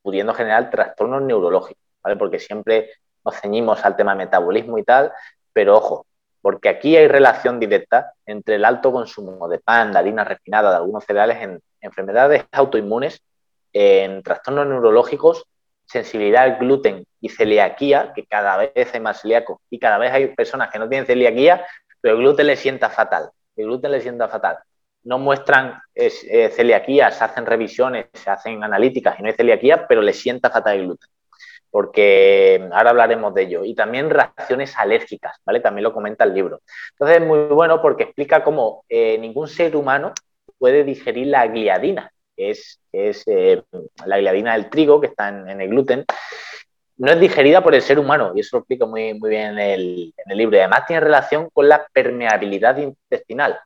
pudiendo generar trastornos neurológicos, ¿vale? Porque siempre nos ceñimos al tema metabolismo y tal, pero ojo, porque aquí hay relación directa entre el alto consumo de pan, de harina refinada, de algunos cereales en enfermedades autoinmunes, en trastornos neurológicos sensibilidad al gluten y celiaquía, que cada vez hay más celíacos y cada vez hay personas que no tienen celiaquía, pero el gluten le sienta fatal. El gluten le sienta fatal. No muestran eh, celiaquía, se hacen revisiones, se hacen analíticas y no hay celiaquía, pero le sienta fatal el gluten. Porque ahora hablaremos de ello. Y también reacciones alérgicas, ¿vale? También lo comenta el libro. Entonces es muy bueno porque explica cómo eh, ningún ser humano puede digerir la gliadina, que es, eh, la gliadina del trigo, que está en, el gluten, no es digerida por el ser humano, y eso lo explico muy, muy bien en el, en el libro. Además tiene relación con la permeabilidad intestinal,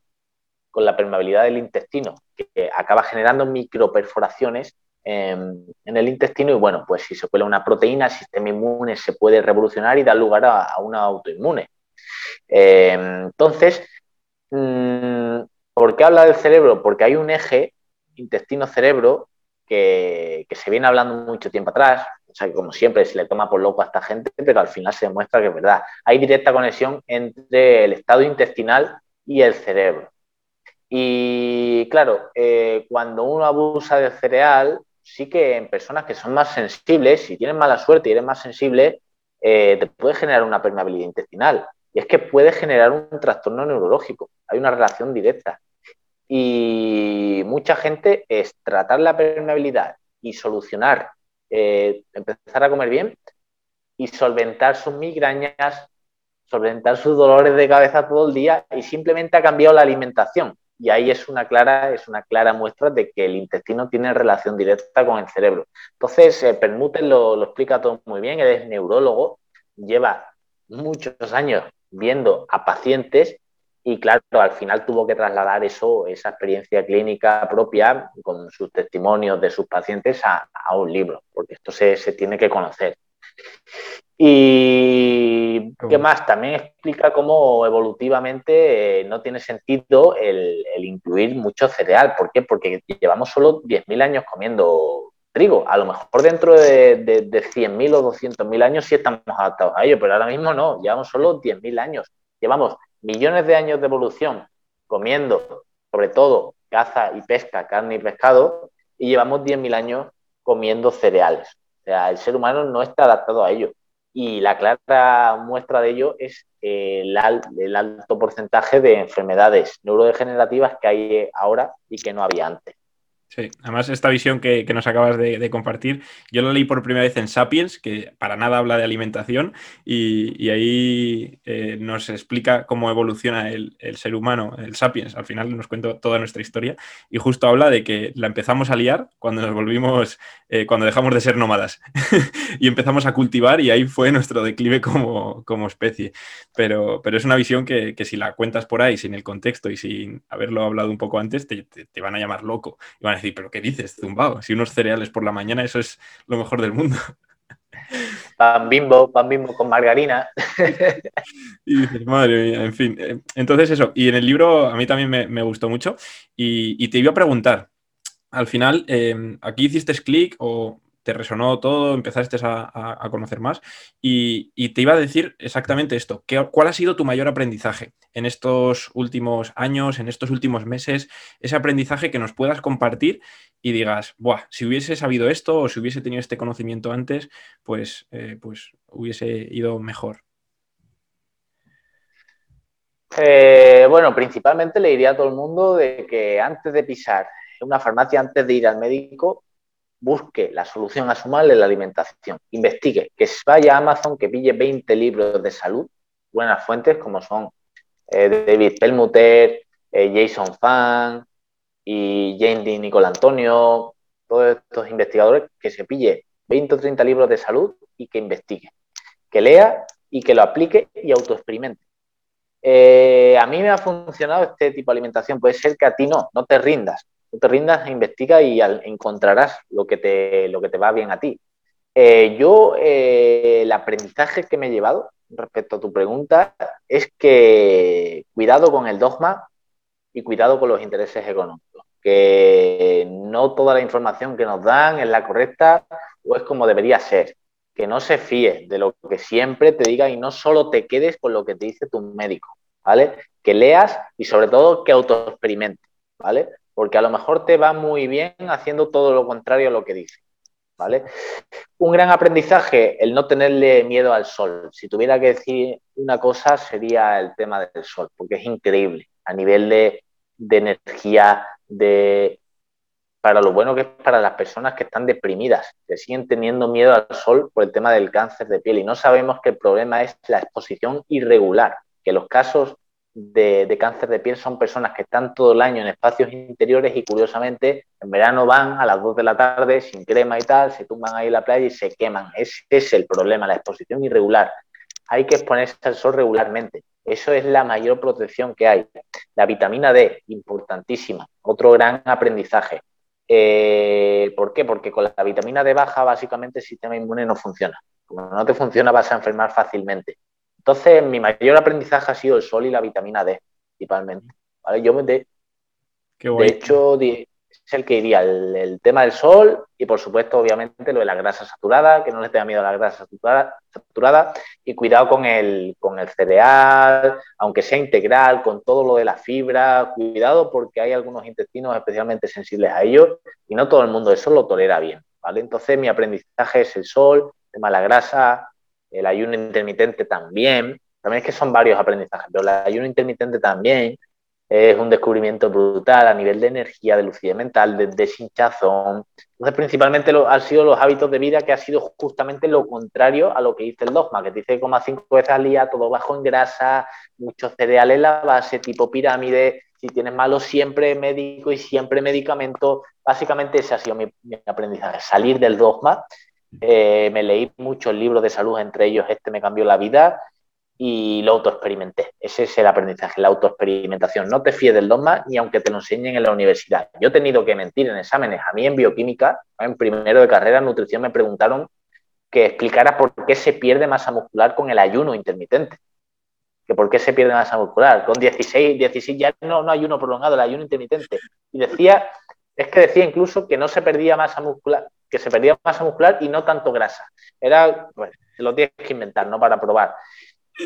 con la permeabilidad del intestino, que acaba generando microperforaciones en, en, el intestino y bueno, pues si se cuela una proteína, el sistema inmune se puede revolucionar y dar lugar a, una autoinmune. Eh, entonces, mm, ¿por qué habla del cerebro? Porque hay un eje intestino-cerebro que, se viene hablando mucho tiempo atrás, o sea que como siempre se le toma por loco a esta gente, pero al final se demuestra que es verdad. Hay directa conexión entre el estado intestinal y el cerebro. Y claro, eh, cuando uno abusa del cereal, sí que en personas que son más sensibles, si tienen mala suerte y eres más sensible, eh, te puede generar una permeabilidad intestinal. Y es que puede generar un trastorno neurológico. Hay una relación directa. Y mucha gente es tratar la permeabilidad y solucionar, eh, empezar a comer bien y solventar sus migrañas, solventar sus dolores de cabeza todo el día y simplemente ha cambiado la alimentación. Y ahí es una clara, es una clara muestra de que el intestino tiene relación directa con el cerebro. Entonces, eh, Permuten lo, lo explica todo muy bien, él es neurólogo, lleva muchos años viendo a pacientes y claro, al final tuvo que trasladar eso, esa experiencia clínica propia con sus testimonios de sus pacientes a, un libro, porque esto se, tiene que conocer. Y qué más, también explica cómo evolutivamente eh, no tiene sentido el, incluir mucho cereal. ¿Por qué? Porque llevamos solo 10.000 años comiendo trigo. A lo mejor dentro de, de, de 100.000 o 200.000 años sí estamos adaptados a ello, pero ahora mismo no, llevamos solo 10.000 años. Llevamos millones de años de evolución comiendo, sobre todo, caza y pesca, carne y pescado, y llevamos 10.000 años comiendo cereales. O sea, el ser humano no está adaptado a ello. Y la clara muestra de ello es el, el alto porcentaje de enfermedades neurodegenerativas que hay ahora y que no había antes. Sí, además esta visión que, nos acabas de, compartir, yo la leí por primera vez en Sapiens, que para nada habla de alimentación, y, ahí eh, nos explica cómo evoluciona el, ser humano, el Sapiens, al final nos cuenta toda nuestra historia, y justo habla de que la empezamos a liar cuando nos volvimos, eh, cuando dejamos de ser nómadas, y empezamos a cultivar, y ahí fue nuestro declive como, especie. Pero, pero es una visión que, si la cuentas por ahí, sin el contexto y sin haberlo hablado un poco antes, te, van a llamar loco decir, pero ¿qué dices, zumbao? Si unos cereales por la mañana, eso es lo mejor del mundo. Pan bimbo, pan bimbo con margarina. y dices, madre mía, en fin. Eh, entonces eso, y en el libro a mí también me, gustó mucho y, te iba a preguntar, al final, eh, ¿aquí hiciste clic o te resonó todo, empezaste a, conocer más y, te iba a decir exactamente esto. ¿Cuál ha sido tu mayor aprendizaje en estos últimos años, en estos últimos meses? Ese aprendizaje que nos puedas compartir y digas, Buah, si hubiese sabido esto o si hubiese tenido este conocimiento antes, pues, eh, pues hubiese ido mejor. Eh, bueno, principalmente le diría a todo el mundo de que antes de pisar una farmacia, antes de ir al médico, busque la solución a su mal en la alimentación, investigue, que vaya a Amazon, que pille 20 libros de salud, buenas fuentes como son eh, David Pelmuter, eh, Jason Fan y Jane D. Nicol Antonio, todos estos investigadores, que se pille 20 o 30 libros de salud y que investigue, que lea y que lo aplique y autoexperimente. Eh, a mí me ha funcionado este tipo de alimentación, puede ser que a ti no, no te rindas, no te rindas, investiga y encontrarás lo que, te, lo que te va bien a ti. Eh, yo, eh, el aprendizaje que me he llevado respecto a tu pregunta es que cuidado con el dogma y cuidado con los intereses económicos. Que no toda la información que nos dan es la correcta o es como debería ser. Que no se fíe de lo que siempre te diga y no solo te quedes con lo que te dice tu médico, ¿vale? Que leas y sobre todo que autoexperimentes, ¿vale? Porque a lo mejor te va muy bien haciendo todo lo contrario a lo que dice. ¿Vale? Un gran aprendizaje, el no tenerle miedo al sol. Si tuviera que decir una cosa, sería el tema del sol, porque es increíble a nivel de, energía, de, para lo bueno que es para las personas que están deprimidas, que siguen teniendo miedo al sol por el tema del cáncer de piel. Y no sabemos que el problema es la exposición irregular, que los casos de, cáncer de piel son personas que están todo el año en espacios interiores y curiosamente en verano van a las 2 de la tarde sin crema y tal, se tumban ahí en la playa y se queman. Ese es el problema, la exposición irregular. Hay que exponerse al sol regularmente. Eso es la mayor protección que hay. La vitamina D, importantísima. Otro gran aprendizaje. Eh, ¿Por qué? Porque con la vitamina D baja básicamente el sistema inmune no funciona. Como no te funciona vas a enfermar fácilmente. Entonces, mi mayor aprendizaje ha sido el sol y la vitamina D, principalmente. ¿vale? Yo me de, de hecho, es el que iría el, tema del sol y, por supuesto, obviamente, lo de la grasa saturada, que no le tenga miedo a la grasa saturada, y cuidado con el, con el cereal, aunque sea integral, con todo lo de la fibra, cuidado porque hay algunos intestinos especialmente sensibles a ello y no todo el mundo eso lo tolera bien. ¿vale? Entonces, mi aprendizaje es el sol, el tema de la grasa, el ayuno intermitente también, también es que son varios aprendizajes, pero el ayuno intermitente también es un descubrimiento brutal a nivel de energía, de lucidez mental, de deshinchazón. Entonces, principalmente lo, han sido los hábitos de vida que ha sido justamente lo contrario a lo que dice el dogma, que dice coma cinco veces al día, todo bajo en grasa, muchos cereales en la base, tipo pirámide, si tienes malo siempre médico y siempre medicamento. Básicamente ese ha sido mi aprendizaje, salir del dogma eh, me leí muchos libros de salud, entre ellos este me cambió la vida y lo autoexperimenté. Ese es el aprendizaje, la autoexperimentación. No te fíes del dogma ni aunque te lo enseñen en la universidad. Yo he tenido que mentir en exámenes. A mí en bioquímica, en primero de carrera en nutrición, me preguntaron que explicara por qué se pierde masa muscular con el ayuno intermitente. Que por qué se pierde masa muscular. Con 16, 16 ya no, no ayuno prolongado, el ayuno intermitente. Y decía, es que decía incluso que no se perdía masa muscular, que se perdía masa muscular y no tanto grasa. Era, bueno, lo tienes que inventar, ¿no? Para probar.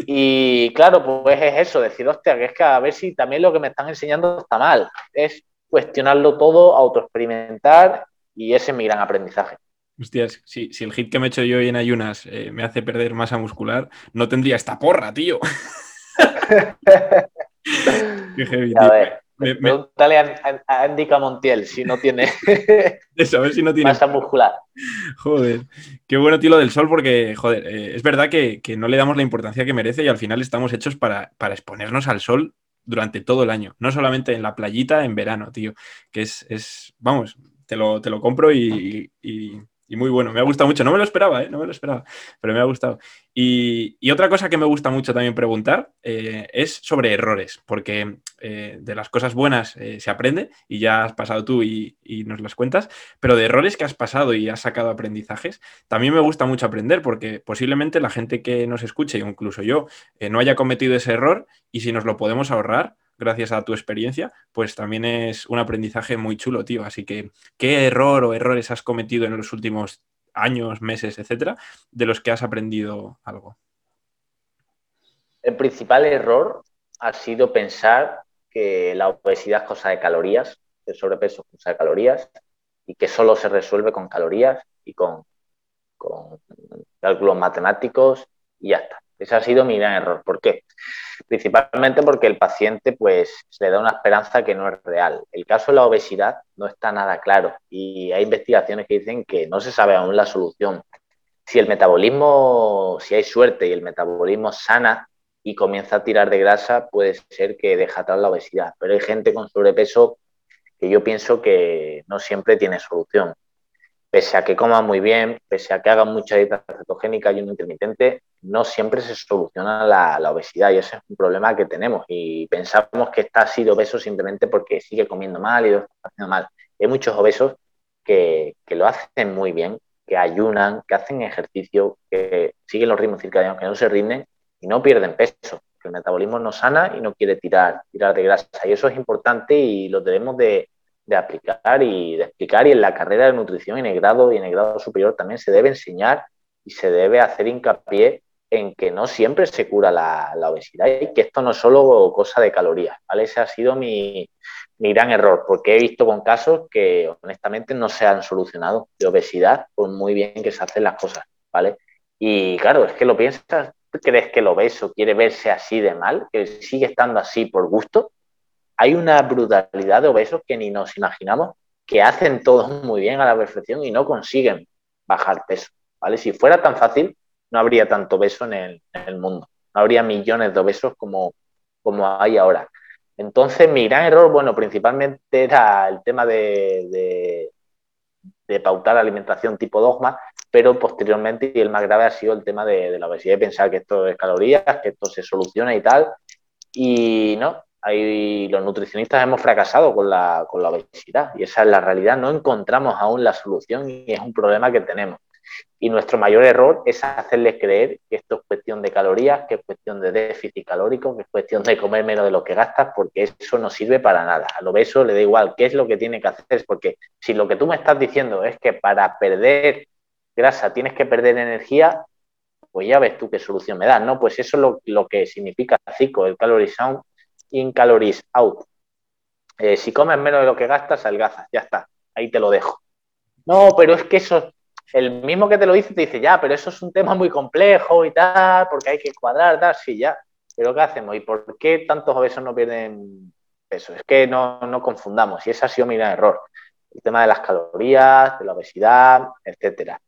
Y claro, pues es eso, decir, hostia, que es que a ver si también lo que me están enseñando está mal. Es cuestionarlo todo, autoexperimentar y ese es mi gran aprendizaje. Hostias, si, el hit que me he hecho yo hoy en ayunas eh, me hace perder masa muscular, no tendría esta porra, tío. Qué heavy, tío. Pregúntale a, a, Montiel si no tiene. Eso, a ver si no tiene. Masa muscular. Joder, qué bueno, tío, lo del sol, porque, joder, eh, es verdad que, no le damos la importancia que merece y al final estamos hechos para, exponernos al sol durante todo el año, no solamente en la playita en verano, tío, que es, es vamos, te lo, te lo compro y, y muy bueno. Me ha gustado mucho. No me lo esperaba, ¿eh? No me lo esperaba, pero me ha gustado. Y, otra cosa que me gusta mucho también preguntar eh, es sobre errores, porque eh, de las cosas buenas se aprende y ya has pasado tú y, nos las cuentas, pero de errores que has pasado y has sacado aprendizajes, también me gusta mucho aprender porque posiblemente la gente que nos escuche, incluso yo, no haya cometido ese error y si nos lo podemos ahorrar, gracias a tu experiencia, pues también es un aprendizaje muy chulo, tío. Así que, ¿qué error o errores has cometido en los últimos años, meses, etcétera, de los que has aprendido algo? El principal error ha sido pensar que la obesidad es cosa de calorías, el sobrepeso es cosa de calorías, y que solo se resuelve con calorías y con, con cálculos matemáticos y ya está. Ese ha sido mi gran error. ¿Por qué? Principalmente porque el paciente pues se le da una esperanza que no es real. El caso de la obesidad no está nada claro y hay investigaciones que dicen que no se sabe aún la solución. Si el metabolismo, si hay suerte y el metabolismo sana y comienza a tirar de grasa, puede ser que deja atrás la obesidad. Pero hay gente con sobrepeso que yo pienso que no siempre tiene solución. Pese a que coma muy bien, pese a que haga mucha dieta cetogénica y un intermitente, no siempre se soluciona la, obesidad y ese es un problema que tenemos y pensamos que está así de obeso simplemente porque sigue comiendo mal y lo está haciendo mal. Hay muchos obesos que, lo hacen muy bien, que ayunan, que hacen ejercicio, que siguen los ritmos circadianos, que no se rinden y no pierden peso, que el metabolismo no sana y no quiere tirar, tirar de grasa. Y eso es importante y lo debemos de, de aplicar y de explicar. Y en la carrera de nutrición en el grado y en el grado superior también se debe enseñar y se debe hacer hincapié en que no siempre se cura la, obesidad y que esto no es solo cosa de calorías, ¿vale? Ese ha sido mi, gran error, porque he visto con casos que honestamente no se han solucionado de obesidad por muy bien que se hacen las cosas, ¿vale? Y claro, es que lo piensas, ¿crees que el obeso quiere verse así de mal, que sigue estando así por gusto? Hay una brutalidad de obesos que ni nos imaginamos, que hacen todo muy bien a la perfección y no consiguen bajar peso, ¿vale? Si fuera tan fácil, no habría tanto beso en el, mundo. No habría millones de obesos como, como hay ahora. Entonces, mi gran error, bueno, principalmente era el tema de, de, pautar alimentación tipo dogma, pero posteriormente, y el más grave ha sido el tema de, la obesidad, de pensar que esto es calorías, que esto se soluciona y tal. Y no, ahí los nutricionistas hemos fracasado con la, con la obesidad, y esa es la realidad. No encontramos aún la solución y es un problema que tenemos. Y nuestro mayor error es hacerles creer que esto es cuestión de calorías, que es cuestión de déficit calórico, que es cuestión de comer menos de lo que gastas, porque eso no sirve para nada. Al obeso le da igual qué es lo que tiene que hacer, porque si lo que tú me estás diciendo es que para perder grasa tienes que perder energía, pues ya ves tú qué solución me das, ¿no? Pues eso es lo, que significa CICO, el calories in, calories out. Eh, si comes menos de lo que gastas, adelgazas, ya está, ahí te lo dejo. No, pero es que eso el mismo que te lo dice te dice, ya, pero eso es un tema muy complejo y tal, porque hay que cuadrar, tal, sí, ya. Pero ¿qué hacemos? ¿Y por qué tantos obesos no pierden peso? Es que no, no confundamos, y ese ha sido mi gran error. El tema de las calorías, de la obesidad, etcétera.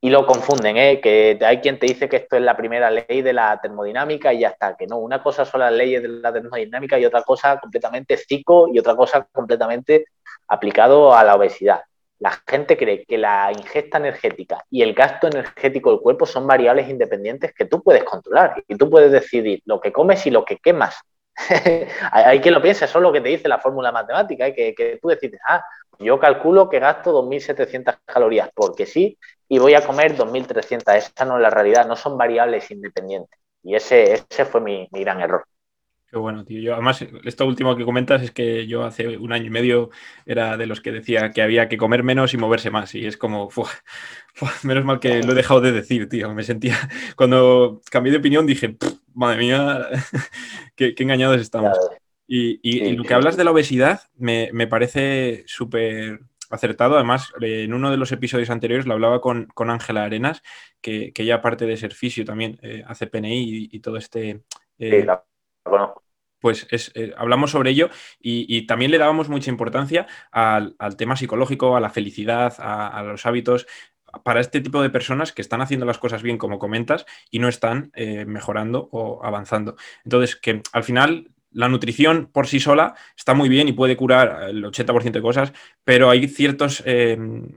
Y lo confunden, ¿eh? que hay quien te dice que esto es la primera ley de la termodinámica y ya está, que no, una cosa son las leyes de la termodinámica y otra cosa completamente psico y otra cosa completamente aplicado a la obesidad. la gente cree que la ingesta energética y el gasto energético del cuerpo son variables independientes que tú puedes controlar y tú puedes decidir lo que comes y lo que quemas. hay quien lo piensa, eso es lo que te dice la fórmula matemática, ¿eh? que, tú decides, ah, yo calculo que gasto 2.700 calorías porque sí y voy a comer 2.300. Esa no es la realidad, no son variables independientes. Y ese, ese fue mi, gran error. Qué bueno, tío. Además, esto último que comentas es que yo hace un año y medio era de los que decía que había que comer menos y moverse más. Y es como, menos mal que lo he dejado de decir, tío. Me sentía, cuando cambié de opinión dije, madre mía, qué, engañados estamos. Y, lo que hablas de la obesidad me, me parece súper acertado. Además, en uno de los episodios anteriores lo hablaba con, Ángela Arenas, que, que, ella aparte de ser fisio también eh, hace PNI y, todo este... Eh, pues eh, hablamos sobre ello y, también le dábamos mucha importancia al, tema psicológico, a la felicidad, a, los hábitos, para este tipo de personas que están haciendo las cosas bien, como comentas, y no están mejorando o avanzando. Entonces, que al final la nutrición por sí sola está muy bien y puede curar el 80% de cosas, pero hay ciertos, eh,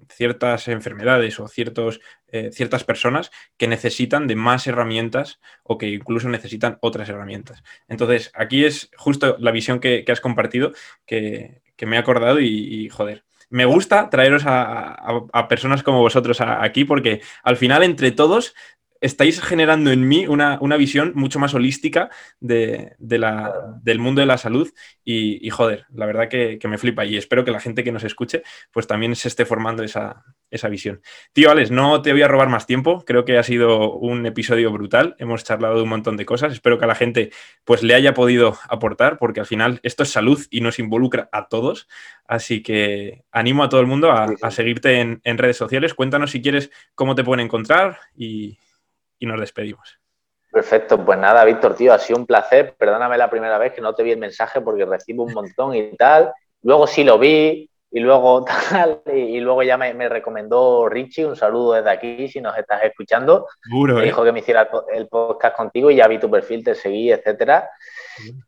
ciertas enfermedades o ciertos, eh, ciertas personas que necesitan de más herramientas o que incluso necesitan otras herramientas. Entonces, aquí es justo la visión que, has compartido que, me he acordado y, joder. Me gusta traeros a, personas como vosotros aquí porque al final entre todos estáis generando en mí una, visión mucho más holística de, la, del mundo de la salud y, joder, la verdad que, me flipa y espero que la gente que nos escuche pues también se esté formando esa, visión. Tío Alex, no te voy a robar más tiempo, creo que ha sido un episodio brutal, hemos charlado de un montón de cosas, espero que a la gente pues le haya podido aportar porque al final esto es salud y nos involucra a todos, así que animo a todo el mundo a, seguirte en, en redes sociales, cuéntanos si quieres cómo te pueden encontrar y y nos despedimos. Perfecto, pues nada, Víctor, tío, ha sido un placer. Perdóname la primera vez que no te vi el mensaje porque recibo un montón y tal. Luego sí lo vi y luego tal, y, luego ya me, recomendó Richie, un saludo desde aquí si nos estás escuchando. me ¿eh? dijo que me hiciera el podcast contigo y ya vi tu perfil, te seguí, etcétera.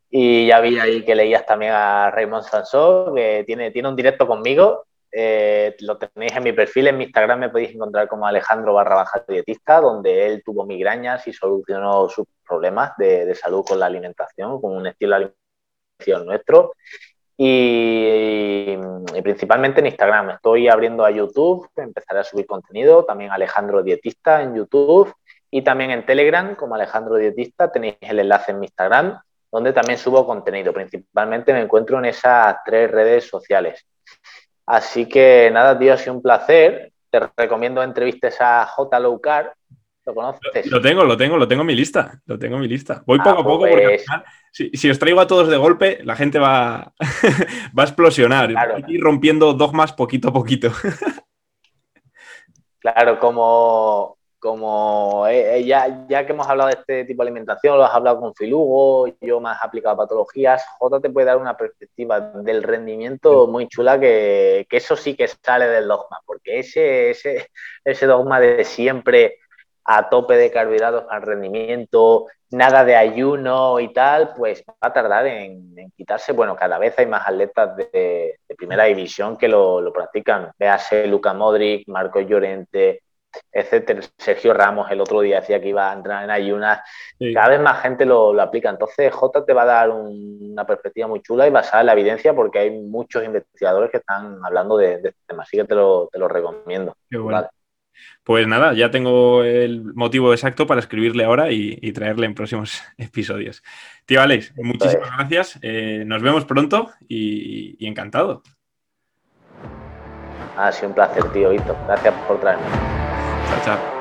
Y ya vi ahí que leías también a Raymond Sansó, que tiene, tiene un directo conmigo eh, lo tenéis en mi perfil, en mi Instagram me podéis encontrar como Alejandro barra baja dietista, donde él tuvo migrañas y solucionó sus problemas de, salud con la alimentación, con un estilo de alimentación nuestro. Y, principalmente en Instagram. Estoy abriendo a YouTube, empezaré a subir contenido, también Alejandro Dietista en YouTube y también en Telegram como Alejandro Dietista tenéis el enlace en mi Instagram, donde también subo contenido. Principalmente me encuentro en esas tres redes sociales. Así que nada, tío, ha sido un placer. Te recomiendo entrevistas a J. Lowcar. ¿Lo conoces? Lo tengo, lo tengo, lo tengo en mi lista. Lo tengo en mi lista. Voy ah, poco a poco porque al pues final, si, os traigo a todos de golpe, la gente va, va a explosionar. Claro. Ir rompiendo dogmas poquito a poquito. claro, como, como eh, eh, ya, ya, que hemos hablado de este tipo de alimentación, lo has hablado con Filugo, yo más aplicado a patologías, J te puede dar una perspectiva del rendimiento muy chula que, que eso sí que sale del dogma, porque ese, ese, ese dogma de siempre a tope de carbohidratos al rendimiento, nada de ayuno y tal, pues va a tardar en, quitarse. Bueno, cada vez hay más atletas de, primera división que lo, lo practican. Véase Luca Modric, Marco Llorente, etcétera. Sergio Ramos el otro día decía que iba a entrar en ayunas. Cada vez más gente lo, aplica. Entonces, J te va a dar una perspectiva muy chula y basada en la evidencia porque hay muchos investigadores que están hablando de, este tema. Así que te lo, recomiendo. Pues nada, ya tengo el motivo exacto para escribir ahora y, traerle en próximos episodios. Tío Alex, muchísimas gracias. Eh, nos vemos pronto y, encantado. Ha sido un placer, tío Víctor. Gracias por traerme. Ciao, ciao.